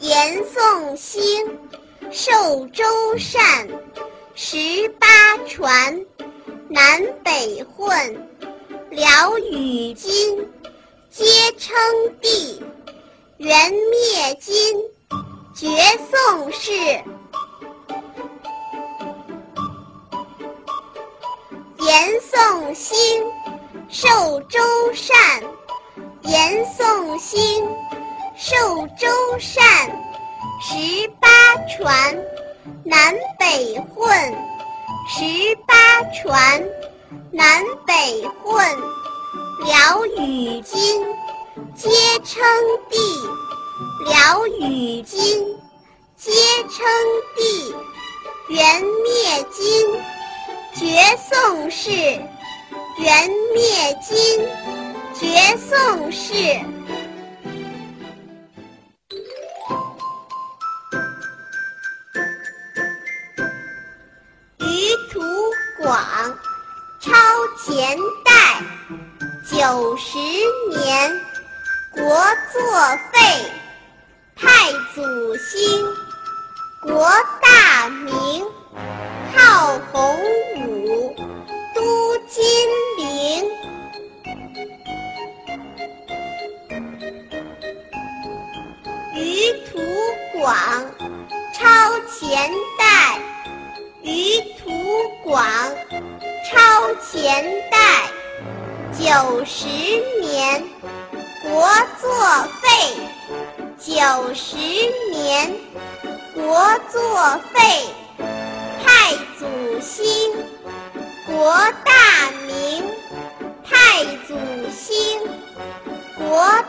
严宋兴，寿州善，十八传，南北混，辽与金，皆称帝。元灭金，绝宋氏。严宋兴，寿州善。严宋兴，寿州善。十八传，南北混。十八传，南北混。辽与金，皆称帝。辽与金，皆称帝。元灭金，绝宋氏。元灭金，绝宋氏。前代，九十年，国作废。太祖兴，国大明，号洪武，都金陵。于途广，超前前代九十年国作废九十年国作废太祖兴国大明太祖兴国